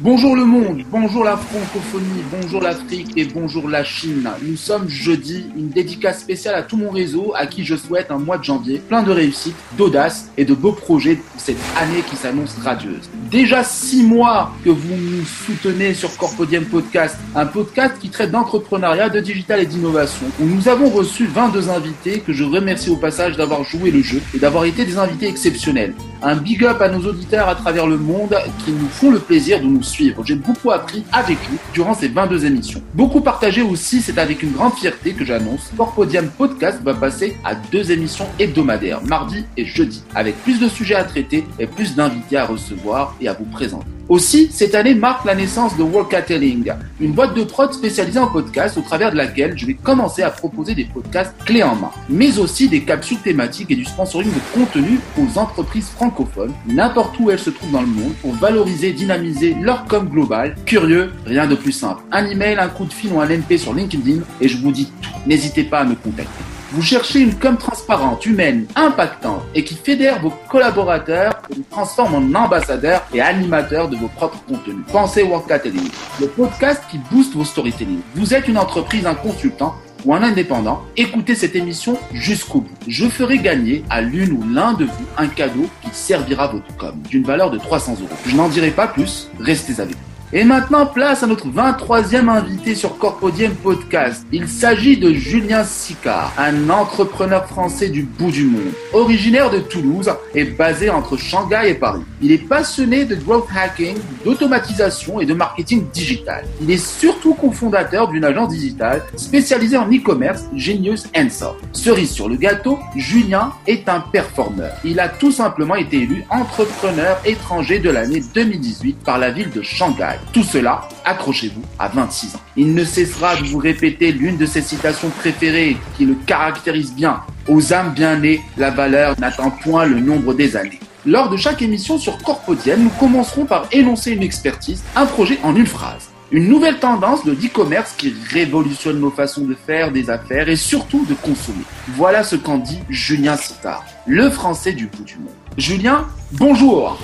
Bonjour le monde, bonjour la francophonie, bonjour l'Afrique et bonjour la Chine. Nous sommes jeudi, une dédicace spéciale à tout mon réseau à qui je souhaite un mois de janvier plein de réussite, d'audace et de beaux projets pour cette année qui s'annonce radieuse. Déjà six mois que vous nous soutenez sur Corpodium Podcast, un podcast qui traite d'entrepreneuriat, de digital et d'innovation, où nous avons reçu 22 invités que je remercie au passage d'avoir joué le jeu et d'avoir été des invités exceptionnels. Un big up à nos auditeurs à travers le monde qui nous font le plaisir de nous suivre. J'ai beaucoup appris avec lui durant ces 22 émissions. Beaucoup partagé aussi, c'est avec une grande fierté que j'annonce, Corpodium Podcast va passer à deux émissions hebdomadaires, mardi et jeudi, avec plus de sujets à traiter et plus d'invités à recevoir et à vous présenter. Aussi, cette année marque la naissance de Workatelling, une boîte de prod spécialisée en podcast au travers de laquelle je vais commencer à proposer des podcasts clés en main, mais aussi des capsules thématiques et du sponsoring de contenu aux entreprises francophones, n'importe où elles se trouvent dans le monde, pour valoriser, dynamiser leur com global. Curieux, rien de plus simple. Un email, un coup de fil ou un MP sur LinkedIn et je vous dis tout. N'hésitez pas à me contacter. Vous cherchez une com transparente, humaine, impactante et qui fédère vos collaborateurs et vous transforme en ambassadeurs et animateurs de vos propres contenus. Pensez Workatelling, le podcast qui booste vos storytelling. Vous êtes une entreprise, un consultant ou un indépendant, écoutez cette émission jusqu'au bout. Je ferai gagner à l'une ou l'un de vous un cadeau qui servira votre com d'une valeur de 300 euros. Je n'en dirai pas plus, restez avec nous. Et maintenant, place à notre 23e invité sur Corpodium Podcast. Il s'agit de Julien Sicard, un entrepreneur français du bout du monde. Originaire de Toulouse et basé entre Shanghai et Paris. Il est passionné de growth hacking, d'automatisation et de marketing digital. Il est surtout cofondateur d'une agence digitale spécialisée en e-commerce, Genius Soft. Cerise sur le gâteau, Julien est un performeur. Il a tout simplement été élu entrepreneur étranger de l'année 2018 par la ville de Shanghai. Tout cela, accrochez-vous, à 26 ans. Il ne cessera de vous répéter l'une de ses citations préférées qui le caractérise bien. Aux âmes bien nées, la valeur n'atteint point le nombre des années. Lors de chaque émission sur Corpodienne, nous commencerons par énoncer une expertise, un projet en une phrase. Une nouvelle tendance de e-commerce qui révolutionne nos façons de faire des affaires et surtout de consommer. Voilà ce qu'en dit Julien Sittard, le français du bout du monde. Julien, bonjour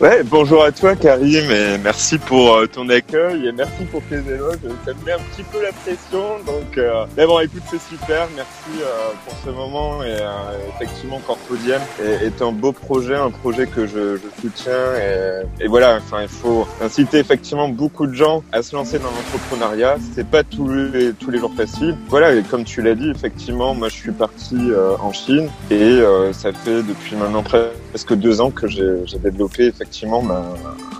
Ouais, bonjour à toi Karim et merci pour euh, ton accueil et merci pour tes éloges. Ça me met un petit peu la pression, donc euh, mais bon, écoute, c'est super. Merci euh, pour ce moment et effectivement Corpodium est, un beau projet, un projet que je, je soutiens et, et, voilà. Enfin, il faut inciter effectivement beaucoup de gens à se lancer dans l'entrepreneuriat. C'est pas tous les tous les jours facile. Voilà, et comme tu l'as dit, effectivement, moi je suis parti en Chine et ça fait depuis maintenant presque deux ans que j'ai développé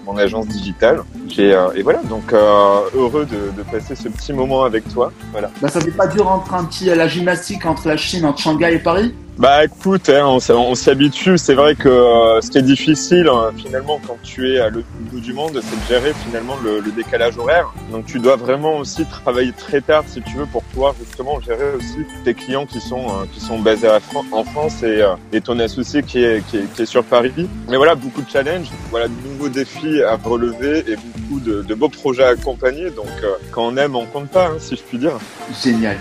mon agence digitale. Et, euh, et voilà, donc euh, heureux de, passer ce petit moment avec toi. Voilà. Bah, ça fait pas dur entre un petit à la gymnastique entre la Chine, entre Shanghai et Paris bah écoute, hein, on, on s'y habitue. C'est vrai que euh, ce qui est difficile hein, finalement quand tu es à l'autre bout du monde, c'est de gérer finalement le, décalage horaire. Donc tu dois vraiment aussi travailler très tard si tu veux pour pouvoir justement gérer aussi tes clients qui sont euh, qui sont basés en France et, euh, et ton associé qui est, qui est, sur Paris. Mais voilà beaucoup de challenges, voilà de nouveaux défis à relever et beaucoup de, beaux projets à accompagner. Donc quand on aime, on compte pas, hein, si je puis dire. Génial.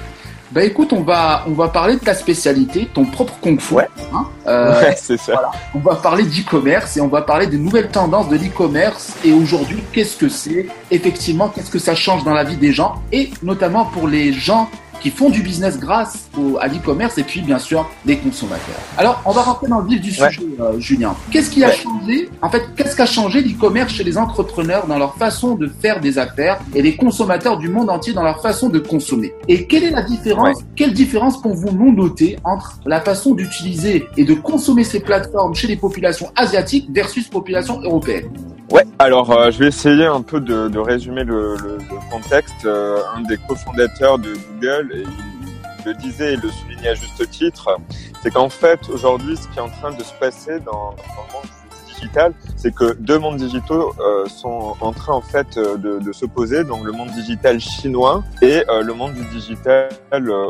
Bah écoute, on va on va parler de ta spécialité, ton propre kung fu. Ouais. Hein euh, ouais, c'est ça. Voilà. On va parler d'e-commerce et on va parler des nouvelles tendances de l'e-commerce et aujourd'hui, qu'est-ce que c'est? Effectivement, qu'est-ce que ça change dans la vie des gens? Et notamment pour les gens qui font du business grâce au, à l'e-commerce et puis bien sûr les consommateurs. Alors on va rentrer dans le vif du sujet, euh, Julien. Qu'est-ce qui a changé? En fait, qu'est-ce qu'a changé l'e-commerce chez les entrepreneurs dans leur façon de faire des affaires et les consommateurs du monde entier dans leur façon de consommer? Et quelle est la différence Quelle différence pouvons-nous noter entre la façon d'utiliser et de consommer ces plateformes chez les populations asiatiques versus populations européennes? Ouais, alors euh, je vais essayer un peu de, de résumer le, le, le contexte. Euh, un des cofondateurs de Google, et il le disait et le soulignait à juste titre, c'est qu'en fait aujourd'hui ce qui est en train de se passer dans, dans le monde c'est que deux mondes digitaux euh, sont en train en fait euh, de, de s'opposer, donc le monde digital chinois et euh, le monde du digital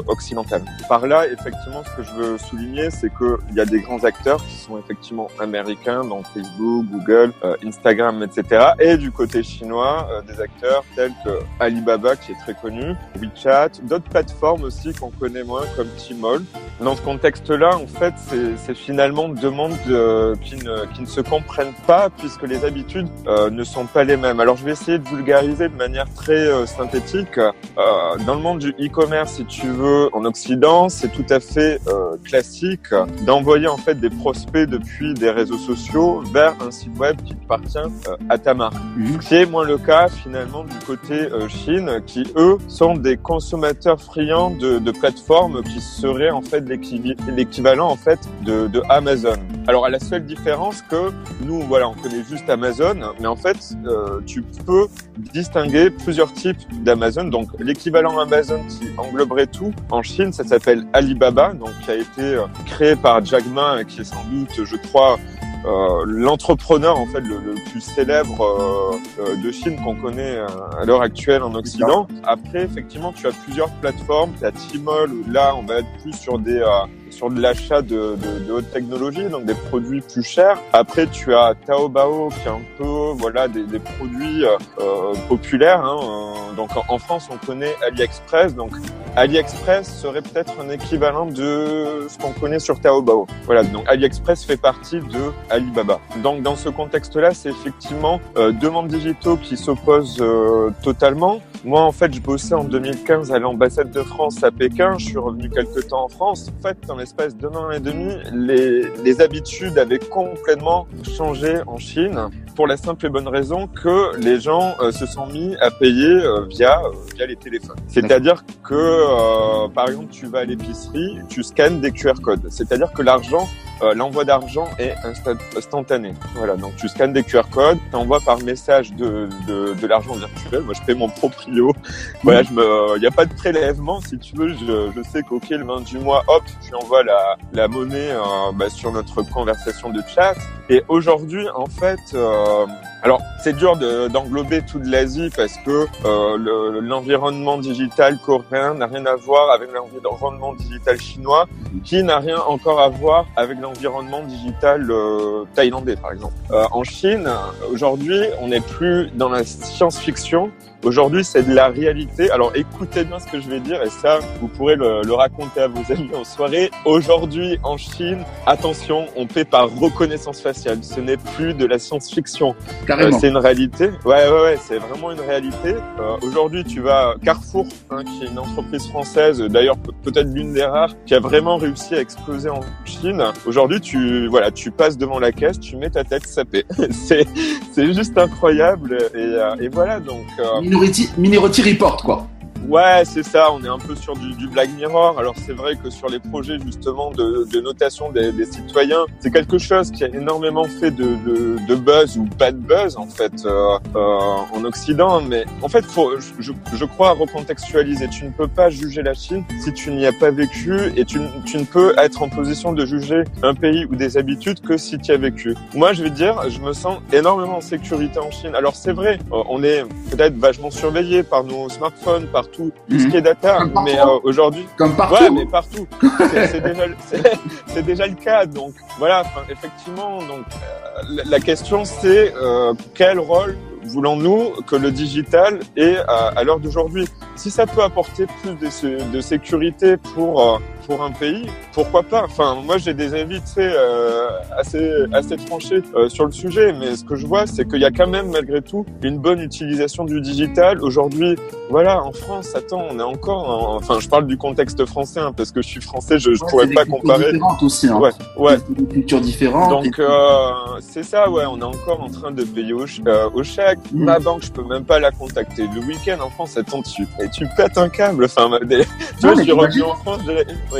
occidental. Par là, effectivement, ce que je veux souligner, c'est que il y a des grands acteurs qui sont effectivement américains, donc Facebook, Google, Instagram, etc. Et du côté chinois, des acteurs tels que Alibaba, qui est très connu, WeChat, d'autres plateformes aussi qu'on connaît moins comme Tmall. Dans ce contexte-là, en fait, c'est finalement deux mondes qui ne, qui ne se comprennent pas puisque les habitudes euh, ne sont pas les mêmes. Alors je vais essayer de vulgariser de manière très euh, synthétique. Euh, dans le monde du e-commerce, si tu veux, en Occident, c'est tout à fait classique d'envoyer en fait des prospects depuis des réseaux sociaux vers un site web qui appartient à ta marque. Mmh. C'est moins le cas finalement du côté Chine, qui eux sont des consommateurs friands de, de plateformes qui seraient en fait l'équivalent en fait de, de Amazon. Alors à la seule différence que nous, voilà, on connaît juste Amazon, mais en fait, euh, tu peux distinguer plusieurs types d'Amazon. Donc l'équivalent Amazon qui engloberait tout en Chine, ça s'appelle Alibaba, donc qui a été euh, créé par Jack Ma, qui est sans doute, je crois, euh, l'entrepreneur en fait le, le plus célèbre euh, euh de Chine qu'on connaît euh, à l'heure actuelle en Occident. Après, effectivement, tu as plusieurs plateformes. Tu as Tmall où là, on va être plus sur des sur de l'achat de, de, de, haute technologie, donc des produits plus chers. Après, tu as Taobao qui est un peu voilà des, des produits euh, populaires. Hein. Donc en, France, on connaît AliExpress. Donc AliExpress serait peut-être un équivalent de ce qu'on connaît sur Taobao. Voilà. Donc AliExpress fait partie de Alibaba. Donc dans ce contexte-là, c'est effectivement euh, deux mondes digitaux qui s'opposent euh, totalement. Moi, en fait, je bossais en 2015 à l'ambassade de France à Pékin. Je suis revenu quelques temps en France. En fait, dans l'espace d'un an et demi, les, les habitudes avaient complètement changé en Chine pour la simple et bonne raison que les gens euh, se sont mis à payer euh, via euh, via les téléphones. C'est-à-dire que par exemple, tu vas à l'épicerie, tu scannes des QR codes. C'est-à-dire que l'argent euh, l'envoi d'argent est instantané. Voilà, donc tu scannes des QR codes, tu envoies par message de, de, de l'argent virtuel. Moi, je fais mon proprio. Voilà, je me, il n'y a pas de prélèvement, si tu veux. Je, je sais qu'au le 20 du mois, hop, tu envoies la, la monnaie euh, bah, sur notre conversation de chat. Et aujourd'hui, en fait, euh, um, alors c'est dur d'englober toute l'Asie parce que euh, l'environnement digital coréen n'a rien à voir avec l'environnement digital chinois, qui n'a rien encore à voir avec l'environnement digital euh, thaïlandais, par exemple. Euh, en Chine, aujourd'hui, on n'est plus dans la science-fiction, Aujourd'hui, c'est de la réalité. Alors, écoutez bien ce que je vais dire et ça, vous pourrez le, le raconter à vos amis en soirée. Aujourd'hui, en Chine, attention, on paie par reconnaissance faciale. Ce n'est plus de la science-fiction. Carrément. Euh, c'est une réalité. Ouais, ouais, ouais, c'est vraiment une réalité. Euh, Aujourd'hui, tu vas Carrefour, hein, qui est une entreprise française, d'ailleurs peut-être l'une des rares, qui a vraiment réussi à exploser en Chine. Aujourd'hui, tu, voilà, tu passes devant la caisse, tu mets ta tête, ça paie. c'est, c'est juste incroyable. Et, euh, et voilà, donc. Euh, Minority, Minority Report, quoi. Ouais, c'est ça. On est un peu sur du, du Black Mirror. Alors c'est vrai que sur les projets justement de, de notation des, des citoyens, c'est quelque chose qui a énormément fait de, de, de buzz ou pas de buzz en fait euh, euh, en Occident. Mais en fait, faut, je, je crois recontextualiser. Tu ne peux pas juger la Chine si tu n'y as pas vécu et tu, tu ne peux être en position de juger un pays ou des habitudes que si tu y as vécu. Moi, je vais dire, je me sens énormément en sécurité en Chine. Alors c'est vrai, euh, on est peut-être vachement surveillé par nos smartphones, par tout tout, ce qui est data. Mais euh, aujourd'hui, comme partout, ouais, mais partout, c'est déjà, déjà le cas. Donc voilà, effectivement, donc euh, la question c'est euh, quel rôle voulons-nous que le digital ait à, à l'heure d'aujourd'hui? Si ça peut apporter plus de, de sécurité pour pour un pays, pourquoi pas? Enfin, moi j'ai des avis très euh, assez assez tranchés euh, sur le sujet, mais ce que je vois, c'est qu'il y a quand même malgré tout une bonne utilisation du digital. Aujourd'hui, voilà, en France, attends, on est encore, enfin, je parle du contexte français hein, parce que je suis français, je, je pourrais pas comparer. Aussi, hein. Ouais, ouais. Des cultures différentes. Donc euh, c'est ça, ouais, on est encore en train de payer au, euh, au chèque. Mm. Ma banque, je peux même pas la contacter. Le week-end en France, tombe dessus. Et tu pètes un câble. Enfin, des... tu vois, je suis revenu en France,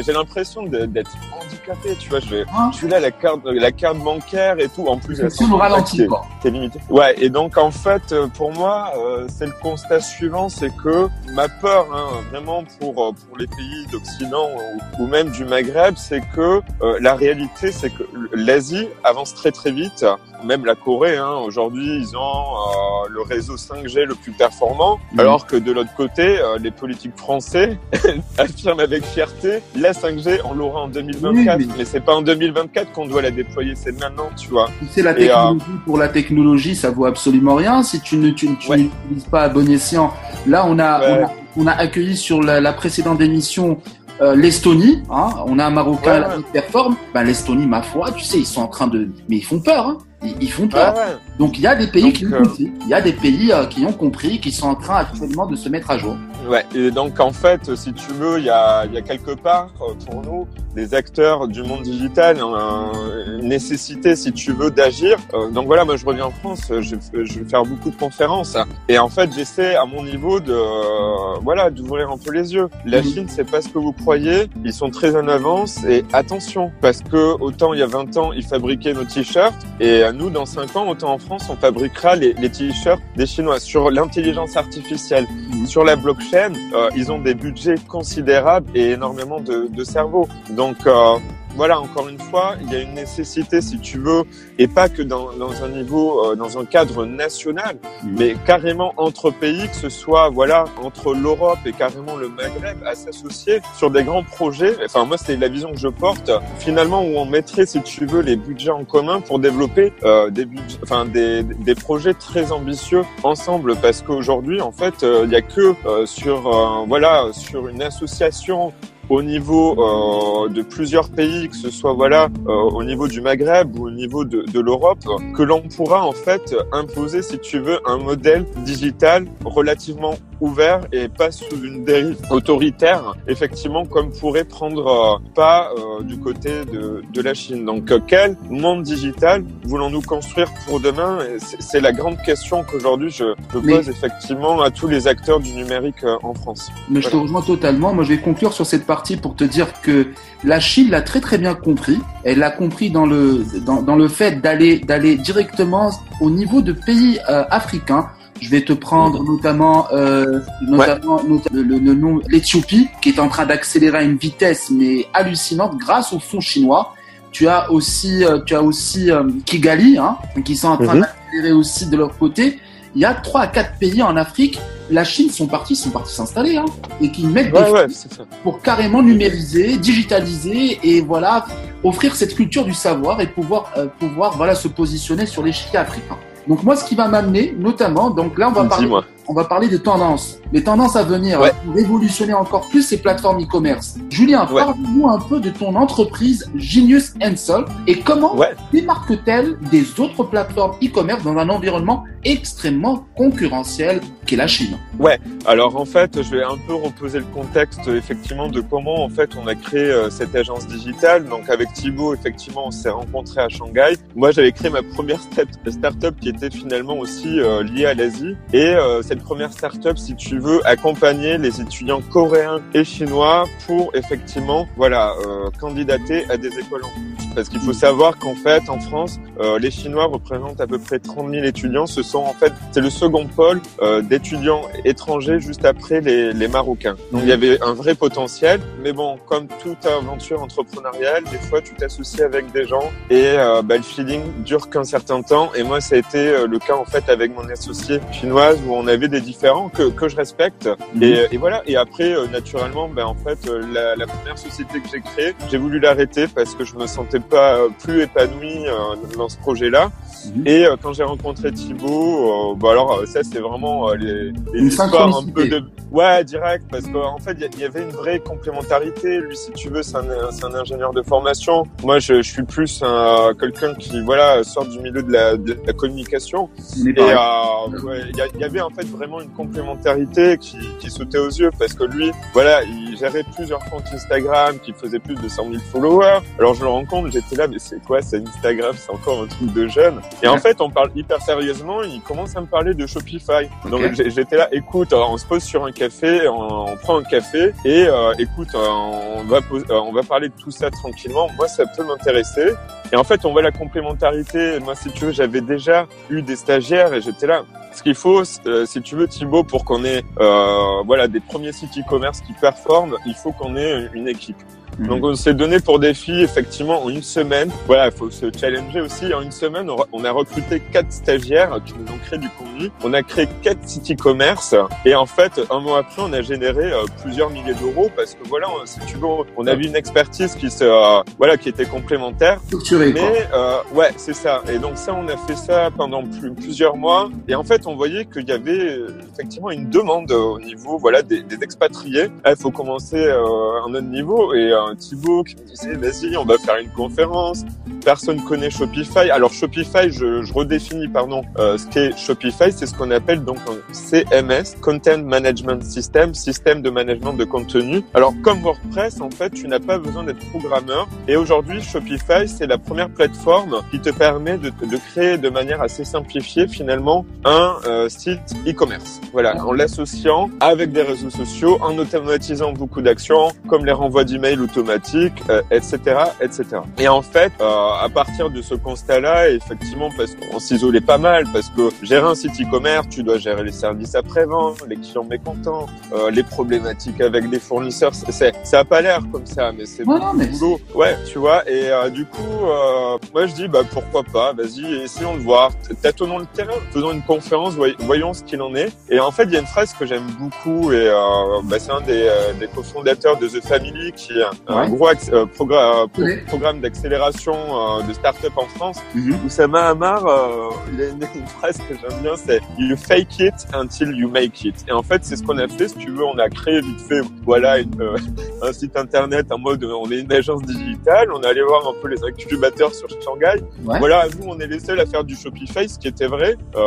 j'ai l'impression d'être handicapé, tu vois. Je, vais, je suis là, la carte, la carte bancaire et tout. En plus, c'est le ralenti. C'est limité. Ouais, et donc en fait, euh, pour moi, euh, c'est le constat suivant, c'est que ma peur, hein, vraiment pour euh, pour les pays d'Occident ou, ou, même du Maghreb, c'est que euh, la réalité, c'est que l'Asie avance très très vite. Même la Corée, hein, aujourd'hui, ils ont euh, le réseau 5G le plus performant, mmh. alors que de l'autre côté, les politiques français affirment avec fierté la 5G, on l'aura en 2024, oui, mais, mais c'est pas en 2024 qu'on doit la déployer, c'est maintenant, tu vois. C'est la technologie et, euh... pour la technologie, ça vaut absolument rien si tu ne tu, tu ouais. n'utilises pas à bon escient. Là, on a, ouais. on a, on a accueilli sur la, la précédente émission euh, l'Estonie, hein, on a un Marocain ouais, qui performe. Ben, L'Estonie, ma foi, tu sais, ils sont en train de, mais ils font peur. Hein. ils, font peur. Donc il y a des pays qui ont compris. Il y a des pays qui ont compris, qui sont en train actuellement de se mettre à jour. Ouais, et donc en fait, si tu veux, il y a, y a quelque part pour nous des acteurs du monde digital une nécessité, si tu veux, d'agir. donc voilà, moi je reviens en France, je, je vais faire beaucoup de conférences et en fait j'essaie à mon niveau de voilà d'ouvrir un peu les yeux. La Chine, c'est pas ce que vous croyez. Ils sont très en avance et attention parce que autant il y a 20 ans ils fabriquaient nos t-shirts et nous dans 5 ans autant en France on fabriquera les, les t-shirts des Chinois sur l'intelligence artificielle, sur la blockchain. Euh, ils ont des budgets considérables et énormément de, de cerveaux. Donc euh, voilà, encore une fois, il y a une nécessité, si tu veux, et pas que dans, dans un niveau, euh, dans un cadre national, mm. mais carrément entre pays, que ce soit, voilà, entre l'Europe et carrément le Maghreb, à s'associer sur des grands projets. Enfin, moi, c'est la vision que je porte. Finalement, où on mettrait, si tu veux, les budgets en commun pour développer euh, des, budgets, enfin, des, des projets très ambitieux ensemble, parce qu'aujourd'hui, en fait, euh, il n'y a que sur, voilà, sur une association au niveau euh, de plusieurs pays, que ce soit voilà euh, au niveau du Maghreb ou au niveau de, de l'Europe, que l'on pourra en fait imposer, si tu veux, un modèle digital relativement ouvert et pas sous une dérive autoritaire, effectivement, comme pourrait prendre euh, pas euh, du côté de, de, la Chine. Donc, quel monde digital voulons-nous construire pour demain? C'est la grande question qu'aujourd'hui je, je pose effectivement à tous les acteurs du numérique en France. Mais je te rejoins totalement. Moi, je vais conclure sur cette partie pour te dire que la Chine l'a très très bien compris. Elle l'a compris dans le dans, dans le fait d'aller d'aller directement au niveau de pays euh, africains. Je vais te prendre notamment, euh, notamment, le, le, nom l'Éthiopie, qui est en train d'accélérer à une vitesse mais hallucinante grâce au fonds chinois. Tu as aussi, euh, tu as aussi euh, Kigali, hein, qui sont en train mhm. d'accélérer aussi de leur côté il y a trois à quatre pays en Afrique, la Chine sont partis, sont partis s'installer, hein, et qui mettent des ouais, pour carrément numériser, digitaliser et voilà offrir cette culture du savoir et pouvoir euh, pouvoir voilà se positionner sur l'échiquier africain. Donc moi, ce qui va m'amener, notamment, donc là, on va parler, on va parler des tendances, les tendances à venir pour révolutionner encore plus ces plateformes e-commerce. Julien, parle-nous un peu de ton entreprise Genius Sol et comment démarque-t-elle des autres plateformes e-commerce dans un environnement extrêmement concurrentiel qu'est la Chine? Ouais. Alors en fait, je vais un peu reposer le contexte effectivement de comment en fait on a créé euh, cette agence digitale. Donc avec Thibaut, effectivement, on s'est rencontrés à Shanghai. Moi, j'avais créé ma première start-up qui était finalement aussi euh, liée à l'Asie. Et euh, première start-up, si tu veux, accompagner les étudiants coréens et chinois pour effectivement, voilà, candidater à des écoles en Parce qu'il faut savoir qu'en fait, en France, les Chinois représentent à peu près 30 000 étudiants. Ce sont en fait, c'est le second pôle euh, d'étudiants étrangers juste après les, les Marocains. Donc il y avait un vrai potentiel, mais bon, comme toute aventure entrepreneuriale, des fois tu t'associes avec des gens et euh, bah, le feeling dure qu'un certain temps. Et moi, ça a été euh, le cas en fait avec mon associé chinoise où on avait des différents que, que je respecte. Mhm. Et, et, voilà. Et après, euh, naturellement, ben en fait, la, la, première société que j'ai créée, j'ai voulu l'arrêter parce que je me sentais pas plus épanoui dans ce projet-là. Mhm. Et quand j'ai rencontré Thibaut, bah alors ça c'est vraiment les, les histoires un peu de ouais direct parce qu'en fait il y, avait une vraie complémentarité. Lui si tu veux c'est un, un, ingénieur de formation. Moi je, je suis plus un, quelqu'un qui voilà sort du milieu de la, de la communication. Et il euh, y, y, avait en fait vraiment une complémentarité qui, qui sautait aux yeux parce que lui voilà il gérait plusieurs comptes Instagram qui faisaient plus de 100 000 followers. Alors je le rends j'étais là mais c'est quoi c'est Instagram c'est encore un truc de jeune. Et en fait on parle hyper sérieusement il commence à me parler de Shopify. Donc j'étais là, écoute, on se pose sur un café, on, prend un café et euh, écoute, on va euh, on va parler de tout ça tranquillement. Moi, ça peut m'intéresser. Et en fait, on voit la complémentarité. Moi, si tu veux, j'avais déjà eu des stagiaires et j'étais là. Ce qu'il faut, euh, si tu veux, Thibaut, pour qu'on ait euh, voilà des premiers sites e-commerce qui performent, il faut qu'on ait une équipe. Mhm. Donc on s'est donné pour défi effectivement en une semaine. Voilà, il faut se challenger aussi. En une semaine, on a recruté quatre stagiaires qui nous ont créé du contenu. On a créé quatre sites e-commerce et en fait, un mois après, on a généré euh, plusieurs milliers d'euros parce que voilà, si tu veux, on avait une expertise qui se euh, voilà qui était complémentaire. Structurée. Mais euh, ouais, c'est ça. Et donc ça, on a fait ça pendant plus, plusieurs mois. Et en fait, on voyait qu'il y avait euh, effectivement une demande au niveau voilà des, des expatriés. Il faut commencer à un autre niveau et euh, Thibaut qui me disait vas-y, on va faire une conférence. Personne connaît Shopify. Alors Shopify, je, redéfinis pardon euh, ce qu'est Shopify, c'est ce qu'on appelle donc un CMS, Content Management System, système de management de contenu. Alors comme WordPress, en fait, tu n'as pas besoin d'être programmeur. Et aujourd'hui, Shopify, c'est la première plateforme qui te permet de, créer de manière assez simplifiée finalement un euh, site e-commerce. Voilà, en l'associant avec des réseaux sociaux, en automatisant beaucoup d'actions comme les renvois d'emails automatiques, etc., euh, etc. Et en fait, euh, à partir de ce constat-là, effectivement, parce qu'on s'isolait pas mal, parce que gérer un site e-commerce, tu dois gérer les services après-vente, les clients mécontents, euh, les problématiques avec des fournisseurs. C'est, ça a pas l'air comme ça, mais c'est mais boulot. Ouais, tu vois. Et euh, du coup, euh, moi je dis, bah pourquoi pas Vas-y, essayons de voir. Tâtonnons le terrain, faisons une conférence, voyons ce qu'il en est. Et en fait, il y a une phrase que j'aime beaucoup, et bah, c'est un des, des cofondateurs de The Family qui un, Ouais. gros euh, progra- pro- Oui. programme d'accélération euh, de start-up en France. Mhm. Oussama Hamar, euh, il a une, une phrase que j'aime bien, c'est You fake it until you make it. Et en fait, c'est ce qu'on a fait. Si tu veux, on a créé vite fait, voilà, une, euh, un site internet en mode, euh, on est une agence digitale. On est allé voir un peu les incubateurs sur Shanghai. Ouais. Voilà, nous, on est les seuls à faire du Shopify, ce qui était vrai, euh,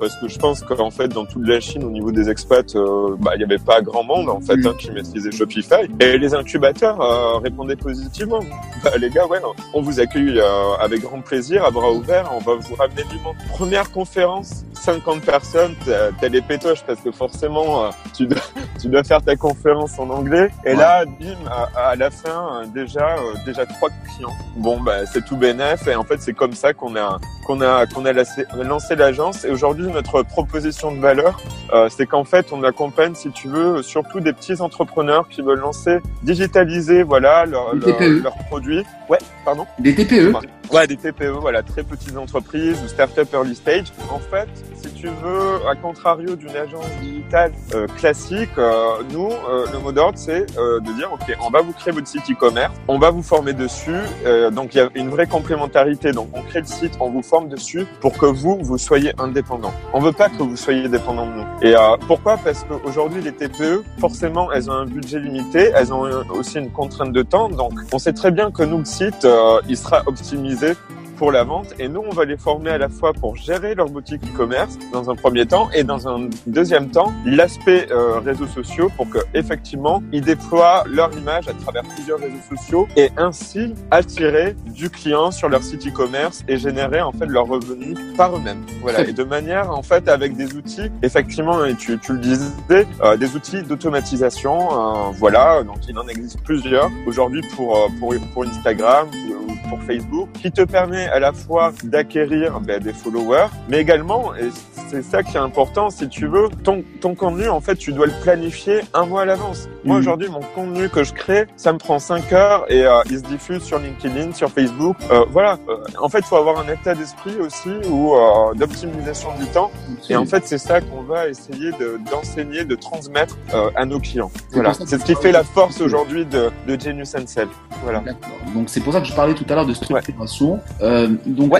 parce que je pense qu'en fait, dans toute la Chine, au niveau des expats, euh, bah, il n'y avait pas grand monde en fait Mm. hein, qui maîtrisait Shopify. Et les incubateurs euh, répondaient positivement. Bah, les gars, ouais, on vous accueille euh, avec grand plaisir, à bras ouverts. On va vous ramener du monde. Première conférence, 50 personnes. T'as les pétoches parce que forcément, euh, tu dois, tu dois faire ta conférence en anglais. Et Ouais. là, bim, à, à la fin, déjà, déjà trois clients. Bon, bah, c'est tout bénef. Et en fait, c'est comme ça qu'on a, qu'on a, qu'on a lancé, l'agence. Et aujourd'hui, notre proposition de valeur, c'est qu'en fait, on accompagne, si tu veux, surtout des petits entrepreneurs qui veulent lancer, digitaliser, voilà, leur, Des leur, TPE. leurs produits. Ouais, pardon. Des TPE. Ouais, des TPE, voilà, très petites entreprises ou start-up early stage. En fait, si tu veux, à contrario d'une agence digitale euh, classique, euh, nous, euh, le mot d'ordre, c'est euh, de dire, OK, on va vous créer votre site e-commerce, on va vous former dessus. euh, donc, il y a une vraie complémentarité. Donc, on crée le site, on vous forme dessus pour que vous, vous soyez indépendant. On veut pas que vous soyez dépendant de nous. Et euh, pourquoi? Parce qu'aujourd'hui, les TPE, forcément, elles ont un budget limité, elles ont aussi une contrainte de temps. Donc, on sait très bien que nous, le site, il sera optimisé 밴드 pour la vente. Et nous on va les former à la fois pour gérer leur boutique e-commerce dans un premier temps et dans un deuxième temps l'aspect euh, réseaux sociaux pour que effectivement ils déploient leur image à travers plusieurs réseaux sociaux et ainsi attirer du client sur leur site e-commerce et générer en fait leurs revenus par eux-mêmes. Voilà. Et de manière en fait avec des outils effectivement et tu, tu le disais euh, des outils d'automatisation euh, voilà. Donc il en existe plusieurs aujourd'hui pour euh, pour pour Instagram ou pour Facebook qui te permet à la fois d'acquérir ben, des followers, mais également, et c'est ça qui est important, si tu veux, ton, ton contenu, en fait, tu dois le planifier un mois à l'avance. Moi, Mhm. aujourd'hui, mon contenu que je crée, ça me prend 5 heures et euh, il se diffuse sur LinkedIn, sur Facebook. Euh, voilà. Euh, en fait, il faut avoir un état d'esprit aussi ou euh, d'optimisation du temps. Et en fait, c'est ça qu'on va essayer de- d'enseigner, de, transmettre euh, à nos clients. Voilà. C'est ce qui fait la force aujourd'hui de, de Genius and Sell. Voilà. Donc c'est pour ça que je parlais tout à l'heure de structuration. Euh, donc,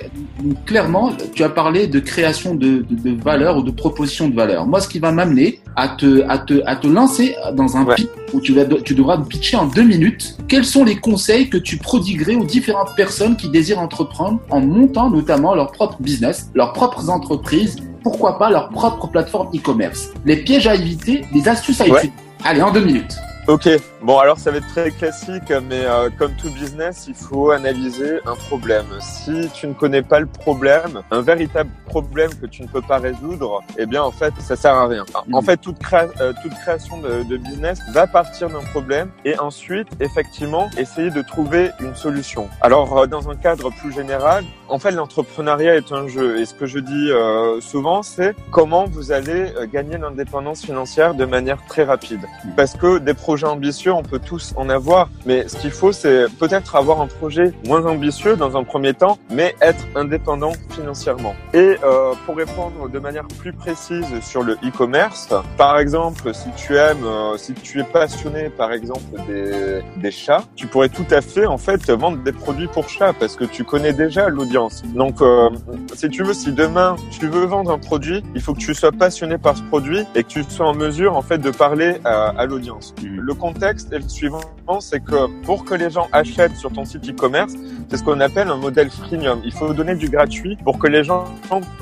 donc, clairement, tu as parlé de création de, de, de valeur ou de proposition de valeur. Moi, ce qui va m'amener à te, à te, à te lancer dans un Ouais. pitch où tu, vas, tu devras pitcher en deux minutes. Quels sont les conseils que tu prodiguerais aux différentes personnes qui désirent entreprendre en montant notamment leur propre business, leurs propres entreprises, pourquoi pas leur propre plateforme e-commerce? Les pièges à éviter, les astuces à Ouais. étudier. Allez, en deux minutes. Ok, bon alors ça va être très classique, mais euh, comme tout business, il faut analyser un problème. Si tu ne connais pas le problème, un véritable problème que tu ne peux pas résoudre, eh bien en fait ça sert à rien. Enfin, En fait, toute, créa- euh, toute création de, de business va partir d'un problème et ensuite effectivement essayer de trouver une solution. Alors euh, dans un cadre plus général, en fait l'entrepreneuriat est un jeu et ce que je dis euh, souvent c'est comment vous allez gagner l'indépendance financière de manière très rapide parce que des projets ambitieux, on peut tous en avoir, mais ce qu'il faut, c'est peut-être avoir un projet moins ambitieux dans un premier temps, mais être indépendant financièrement. Et euh, pour répondre de manière plus précise sur le e-commerce, par exemple, si tu aimes, euh, si tu es passionné, par exemple, des, des chats, tu pourrais tout à fait, en fait, vendre des produits pour chats, parce que tu connais déjà l'audience. Donc, euh, si tu veux, si demain tu veux vendre un produit, il faut que tu sois passionné par ce produit et que tu sois en mesure, en fait, de parler à, à l'audience. Le contexte, le suivant, c'est que pour que les gens achètent sur ton site e-commerce, c'est ce qu'on appelle un modèle freemium. Il faut donner du gratuit pour que les gens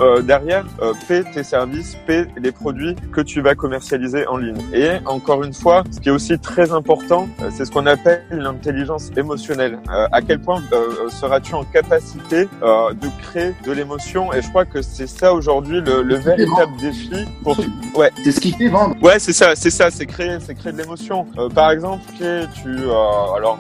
euh, derrière euh, paient tes services, paient les produits que tu vas commercialiser en ligne. Et encore une fois, ce qui est aussi très important, euh, c'est ce qu'on appelle l'intelligence émotionnelle. Euh, à quel point euh, seras-tu en capacité de créer de l'émotion? Et je crois que c'est ça aujourd'hui le, le véritable défi pour. Ouais. C'est ce qui fait vendre. Ouais, c'est ça, c'est ça, c'est créer, c'est créer de l'émotion. par exemple, tu, alors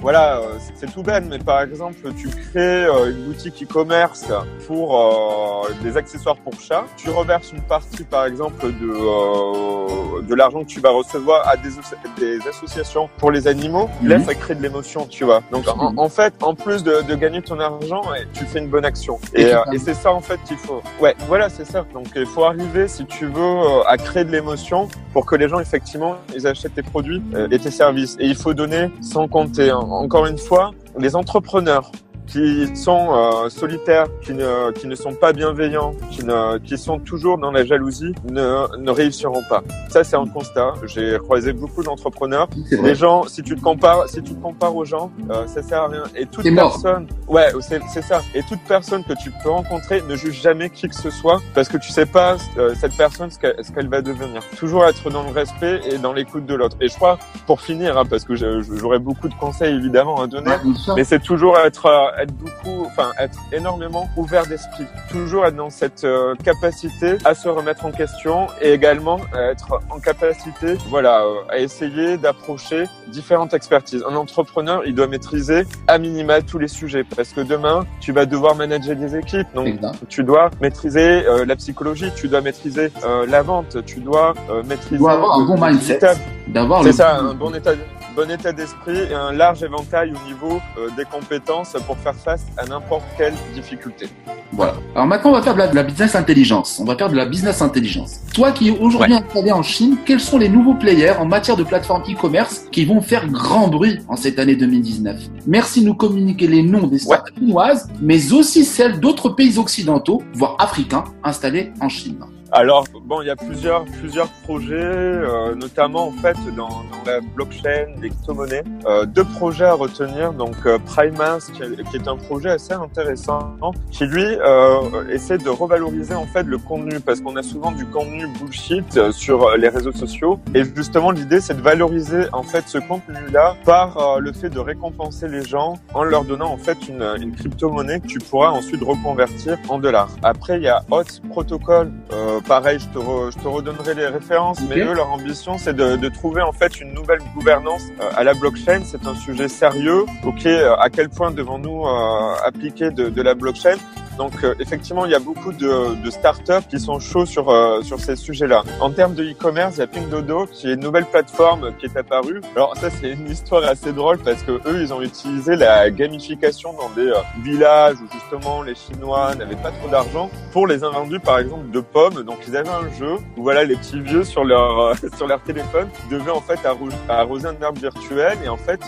voilà, c'est tout bête, mais par exemple, tu crées une boutique e-commerce pour des accessoires pour chat. Tu reverses une partie, par exemple, de de l'argent que tu vas recevoir à des, des associations pour les animaux. Là, ça crée de l'émotion, tu vois. Donc en, fait, en plus de, de, gagner ton argent, tu fais une bonne action. Et, et, euh, c'est ça en fait qu'il faut. Ouais, voilà, c'est ça. Donc il faut arriver, si tu veux, euh, à créer de l'émotion pour que les gens effectivement ils achètent tes produits euh, et tes services. Et il faut donner sans compter. Encore une fois, les entrepreneurs qui sont euh, solitaires, qui ne, qui ne sont pas bienveillants, qui, ne, qui sont toujours dans la jalousie, ne, ne réussiront pas. Ça, c'est un constat. J'ai croisé beaucoup d'entrepreneurs. Les gens, si tu te compares, si tu te compares aux gens, euh, ça sert à rien. Et toute personne, ouais, c'est ça. Et toute personne que tu peux rencontrer ne juge jamais qui que ce soit parce que tu sais pas euh, cette personne ce qu'elle va devenir. Toujours être dans le respect et dans l'écoute de l'autre. Et je crois, pour finir, hein, parce que j'aurais beaucoup de conseils évidemment à donner, mais c'est toujours être euh, être beaucoup, enfin être énormément ouvert d'esprit, toujours être dans cette euh, capacité à se remettre en question et également être en capacité, voilà, euh, à essayer d'approcher différentes expertises. Un entrepreneur, il doit maîtriser à minima tous les sujets parce que demain, tu vas devoir manager des équipes, donc tu dois maîtriser euh, la psychologie, tu dois maîtriser la vente, tu dois maîtriser. Tu dois avoir un bon mindset, d'avoir. C'est ça, un bon état bon état d'esprit et un large éventail au niveau euh, des compétences pour faire face à n'importe quelle difficulté. Voilà. Alors maintenant, on va faire de la, business intelligence. On va faire de la business intelligence. Toi qui es aujourd'hui installé en Chine, quels sont les nouveaux players en matière de plateforme e-commerce qui vont faire grand bruit en cette année 2019 Merci de nous communiquer les noms des startups chinoises, mais aussi celles d'autres pays occidentaux, voire africains, installés en Chine. Alors bon, il y a plusieurs plusieurs projets, euh, notamment en fait dans, dans la blockchain, les crypto-monnaies. Euh, deux projets à retenir. Donc euh, Primas, qui, qui, est un projet assez intéressant, qui lui euh, essaie de revaloriser en fait le contenu, parce qu'on a souvent du contenu bullshit euh, sur les réseaux sociaux. Et justement, l'idée c'est de valoriser en fait ce contenu-là par le fait de récompenser les gens en leur donnant en fait une, une crypto-monnaie que tu pourras ensuite reconvertir en dollars. Après, il y a Hot Protocol. Euh, pareil, je te, je te redonnerai les références, mais eux, leur ambition, c'est de, de, trouver en fait une nouvelle gouvernance euh, à la blockchain. C'est un sujet sérieux. Ok, euh, à quel point devons-nous euh, appliquer de, de la blockchain? Donc euh, effectivement, il y a beaucoup de, de startups qui sont chauds sur euh, sur ces sujets-là. En termes de e-commerce, il y a Pinduoduo qui est une nouvelle plateforme qui est apparue. Alors ça, c'est une histoire assez drôle parce que eux, ils ont utilisé la gamification dans des euh, villages où justement les Chinois n'avaient pas trop d'argent pour les invendus, par exemple, de pommes. Donc ils avaient un jeu où voilà les petits vieux sur leur sur leur téléphone devaient en fait arroser, un arbre virtuel et en fait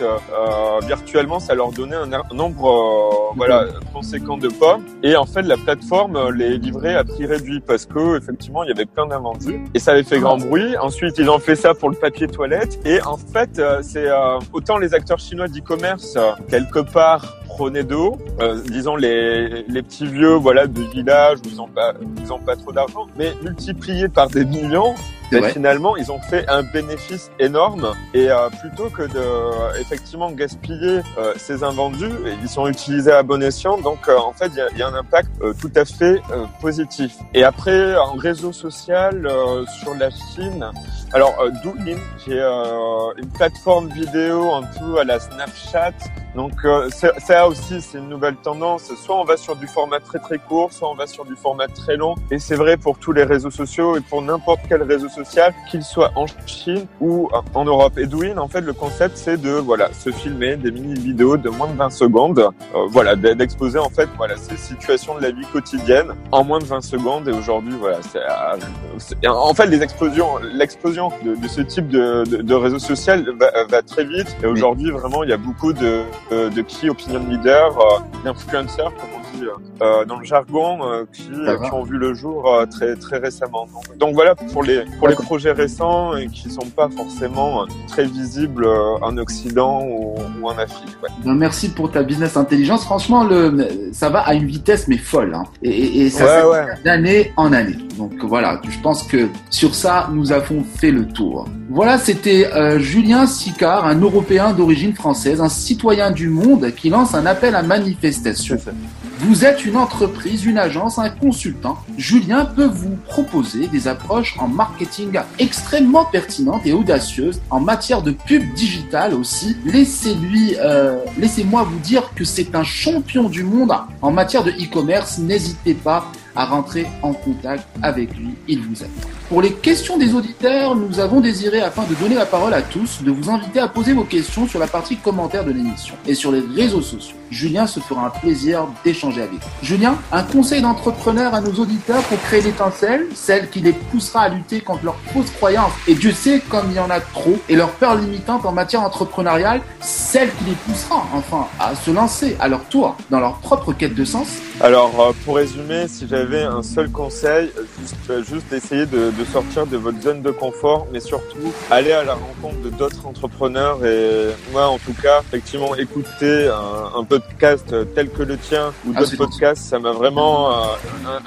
virtuellement ça leur donnait un, nombre voilà conséquent de pommes et en fait, la plateforme euh, les livrait à prix réduit parce que effectivement, il y avait plein d'invendus et ça avait fait grand bruit. Ensuite, ils ont fait ça pour le papier toilette et en fait, euh, c'est euh, autant les acteurs chinois d'e-commerce quelque part prenaient d'eau, disons les, les petits vieux voilà de village où ils ont pas ils pas trop d'argent, mais multiplié par des millions, et finalement, ils ont fait un bénéfice énorme. Et euh, plutôt que de euh, effectivement gaspiller euh, ces invendus, ils sont utilisés à bon escient. Donc, en fait, il y a, y a, un impact tout à fait positif. Et après, en réseau social sur la Chine, alors Douyin, qui est une plateforme vidéo un peu à la Snapchat. Donc, ça aussi, c'est une nouvelle tendance. Soit on va sur du format très très court, soit on va sur du format très long. Et c'est vrai pour tous les réseaux sociaux et pour n'importe quel réseau social qu'il soit en Chine ou en Europe. Et Douyin, en fait, le concept, c'est de voilà se filmer des mini vidéos de moins de 20 secondes, euh, voilà d'exposer en fait voilà ces situations de la vie quotidienne en moins de 20 secondes. Et aujourd'hui, voilà, c'est en fait les explosions, l'explosion de, de, ce type de, de, de réseau social va, va, très vite. Et aujourd'hui, vraiment, il y a beaucoup de, de key opinion leaders, euh, d'influenceurs, comme on euh, dans le jargon qui, qui, ont vu le jour très très récemment. Donc, donc, voilà pour les pour les projets récents et qui sont pas forcément très visibles en Occident ou, ou en Afrique. Ouais. merci pour ta business intelligence. Franchement, le ça va à une vitesse mais folle hein. et, et, ça ouais, d'année en année. Donc voilà, je pense que sur ça nous avons fait le tour. Voilà, c'était Julien Sicard, un Européen d'origine française, un citoyen du monde qui lance un appel à manifestation. Vous êtes une entreprise, une agence, un consultant. Julien peut vous proposer des approches en marketing extrêmement pertinentes et audacieuses en matière de pub digitale aussi. Laissez-lui, euh, laissez-moi vous dire que c'est un champion du monde en matière de e-commerce. N'hésitez pas à rentrer en contact avec lui. Il vous aide. Pour les questions des auditeurs, nous avons désiré, afin de donner la parole à tous, de vous inviter à poser vos questions sur la partie commentaire de l'émission et sur les réseaux sociaux. Julien se fera un plaisir d'échanger avec vous. Julien, un conseil d'entrepreneur à nos auditeurs pour créer l'étincelle, celle qui les poussera à lutter contre leurs fausses croyances, et Dieu sait comme il y en a trop, et leurs peurs limitantes en matière entrepreneuriale, celle qui les poussera enfin à se lancer à leur tour dans leur propre quête de sens Alors, euh, pour résumer, si j'avais un seul conseil, juste, euh, juste essayer de sortir de votre zone de confort, mais surtout aller à la rencontre de d'autres entrepreneurs. Et moi, en tout cas, effectivement, écouter un, podcast tel que le tien ou ah, d'autres podcasts, ça m'a vraiment euh,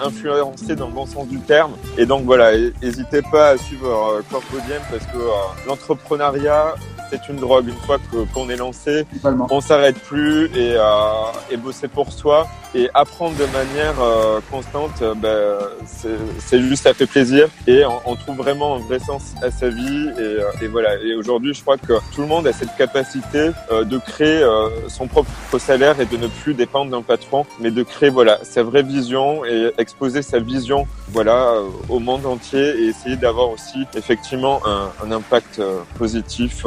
influencé dans le bon sens du terme. Et donc voilà, n'hésitez pas à suivre euh, Corpodium parce que euh, l'entrepreneuriat, c'est une drogue. Une fois qu'on est lancé, on s'arrête plus et, euh, et bosser pour soi et apprendre de manière euh, constante, euh, ben, c'est juste ça fait plaisir et on, trouve vraiment un vrai sens à sa vie et, euh, et voilà. Et aujourd'hui, je crois que tout le monde a cette capacité de créer son propre salaire et de ne plus dépendre d'un patron, mais de créer voilà sa vraie vision et exposer sa vision voilà au monde entier et essayer d'avoir aussi effectivement un, un impact positif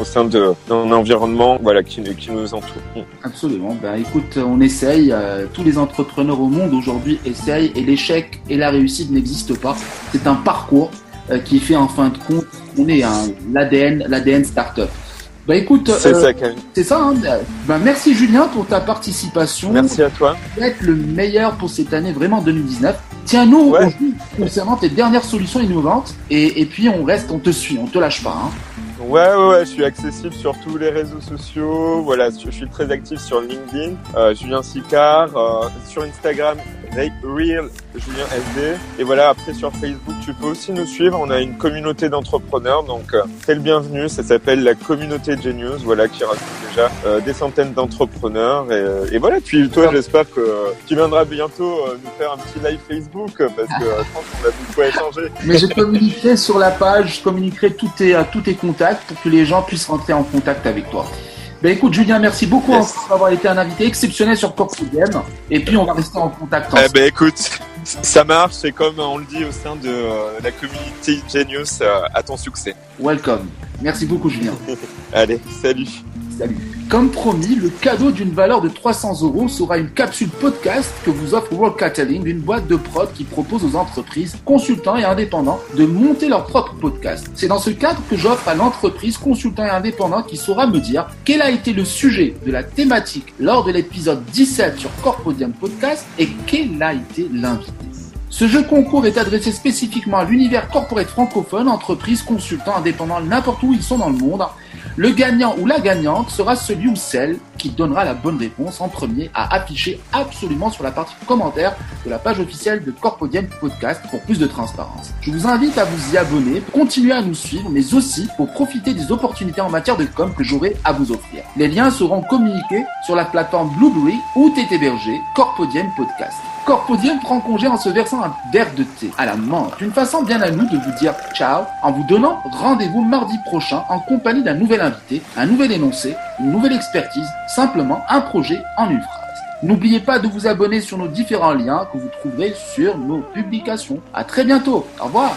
au sein d'un environnement voilà, qui, qui, nous entoure. Absolument. Ben, écoute, on essaye. Euh, tous les entrepreneurs au monde aujourd'hui essayent et l'échec et la réussite n'existent pas. C'est un parcours euh, qui fait en fin de compte, on est l'ADN, l'ADN startup. Bah écoute, c'est ça, c'est ça. Hein. Bah, merci Julien pour ta participation. Merci à toi. Être le meilleur pour cette année vraiment 2019. Tiens-nous ouais. concernant tes dernières solutions innovantes et, et, puis on reste, on te suit, on te lâche pas. Hein. Ouais, ouais, ouais, je suis accessible sur tous les réseaux sociaux. Voilà, je suis très actif sur LinkedIn, euh, Julien Sicard, euh, sur Instagram, Real Julien SD. Et voilà, après sur Facebook, tu peux aussi nous suivre. On a une communauté d'entrepreneurs, donc euh, t'es le bienvenu. Ça s'appelle la communauté Genius, voilà, qui raconte déjà euh, des centaines d'entrepreneurs. Et, euh, et, voilà, puis toi, j'espère que tu viendras bientôt nous faire un petit live Facebook, parce que je pense qu'on a beaucoup à échanger. Mais je communiquerai sur la page, je communiquerai tous tes contacts pour que les gens puissent rentrer en contact avec toi. Ben écoute Julien, merci beaucoup d'avoir été un invité exceptionnel sur Corp Game. Et puis on va rester en contact. Eh ben écoute, ça marche, c'est comme on le dit au sein de euh, la communauté Genius, euh, à ton succès. Welcome. Merci beaucoup Julien. Allez, salut. Comme promis, le cadeau d'une valeur de 300 euros sera une capsule podcast que vous offre World Cataling, une boîte de prod qui propose aux entreprises, consultants et indépendants de monter leur propre podcast. C'est dans ce cadre que j'offre à l'entreprise, consultant et indépendant qui saura me dire quel a été le sujet de la thématique lors de l'épisode 17 sur Corpodium Podcast et quel a été l'invité. Ce jeu concours est adressé spécifiquement à l'univers corporate francophone, entreprises, consultants, indépendants, n'importe où ils sont dans le monde. Le gagnant ou la gagnante sera celui ou celle qui donnera la bonne réponse en premier à afficher absolument sur la partie commentaire de la page officielle de Corpodium Podcast pour plus de transparence. Je vous invite à vous y abonner, pour continuer à nous suivre, mais aussi pour profiter des opportunités en matière de com que j'aurai à vous offrir. Les liens seront communiqués sur la plateforme Blueberry ou TTBerger Corpodium Podcast. Corpodium prend congé en se versant un verre de thé à la menthe. Une façon bien à nous de vous dire ciao en vous donnant rendez-vous mardi prochain en compagnie d'un nouvel invité, un nouvel énoncé, une nouvelle expertise, simplement un projet en une phrase. N'oubliez pas de vous abonner sur nos différents liens que vous trouverez sur nos publications. À très bientôt. Au revoir.